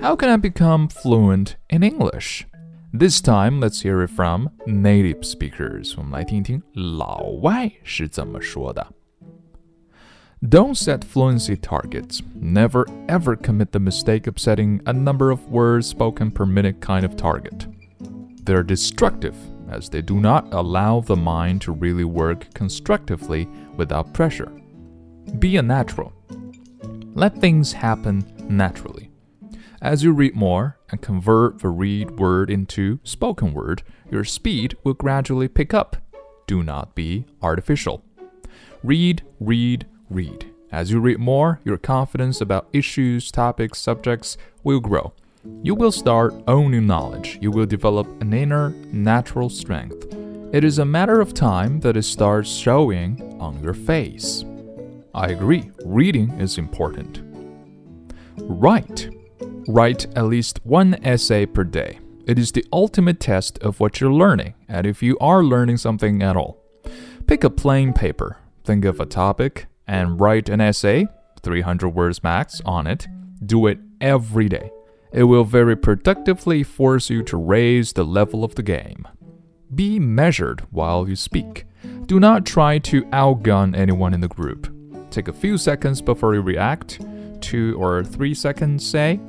How can I become fluent in English? This time, let's hear it from native speakers. 我们来听听老外是怎么说的。Don't set fluency targets. Never ever commit the mistake of setting a number of words spoken per minute kind of target. They're destructive as they do not allow the mind to really work constructively without pressure. Be a natural. Let things happen naturally. As you read more and convert the read word into spoken word, your speed will gradually pick up. Do not be artificial. Read, read, read. As you read more, your confidence about issues, topics, subjects will grow. You will start owning knowledge. You will develop an inner natural strength. It is a matter of time that it starts showing on your face. I agree, reading is important. Write. Write at least one essay per day. It is the ultimate test of what you're learning, and if you are learning something at all. Pick a plain paper, think of a topic, and write an essay, 300 words max, on it. Do it every day. It will very productively force you to raise the level of the game. Be measured while you speak. Do not try to outgun anyone in the group. Take a few seconds before you react, two or three seconds, say.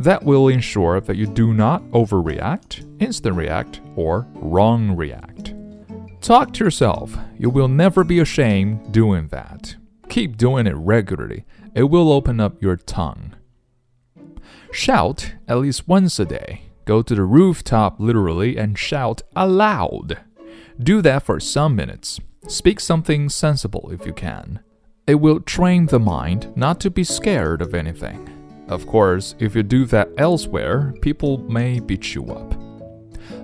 That will ensure that you do not overreact, instant react, or wrong react. Talk to yourself. You will never be ashamed doing that. Keep doing it regularly. It will open up your tongue. Shout at least once a day. Go to the rooftop literally and shout aloud. Do that for some minutes. Speak something sensible if you can. It will train the mind not to be scared of anything. Of course, if you do that elsewhere, people may beat you up.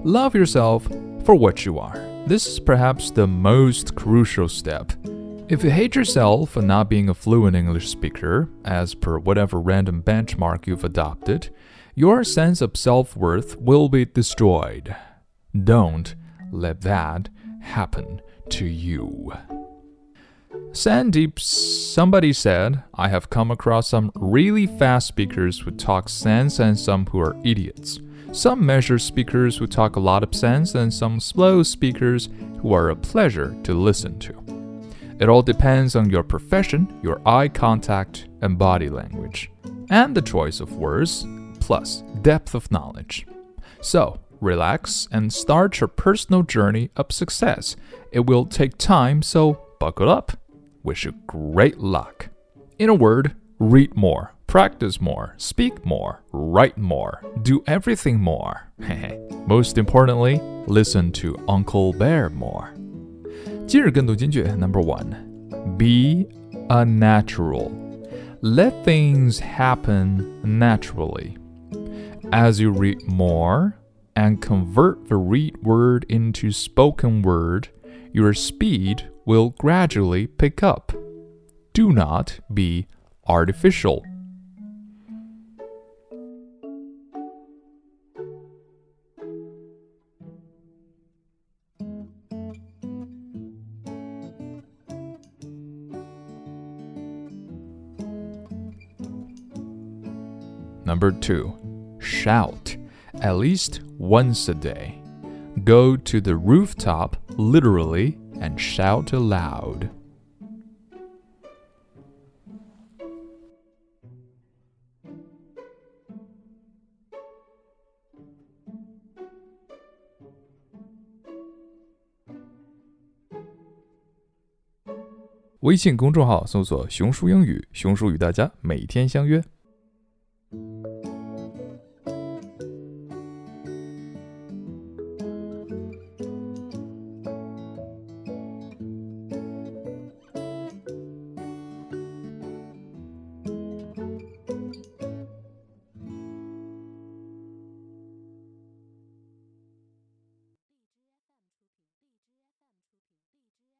Love yourself for what you are. This is perhaps the most crucial step. If you hate yourself for not being a fluent English speaker, as per whatever random benchmark you've adopted, your sense of self worth will be destroyed. Don't let that happen to you. Sandeep, somebody said, I have come across some really fast speakers who talk sense and some who are idiots. Some measure speakers who talk a lot of sense and some slow speakers who are a pleasure to listen to. It all depends on your profession, your eye contact, and body language, and the choice of words, plus depth of knowledge. So, relax and start your personal journey of success. It will take time, so buckle up. Wish you great luck. In a word, read more, practice more, speak more, write more, do everything more. Most importantly, listen to Uncle Bear more. 今日跟读金句 Number one, be a natural. Let things happen naturally. As you read more and convert the read word into spoken word, your speed will gradually pick up. Do not be artificial. Number two, shout at least once a day. Go to the rooftop literally and shout aloud. Weixin 公众号搜索“熊叔英语”，熊叔与大家每天相约。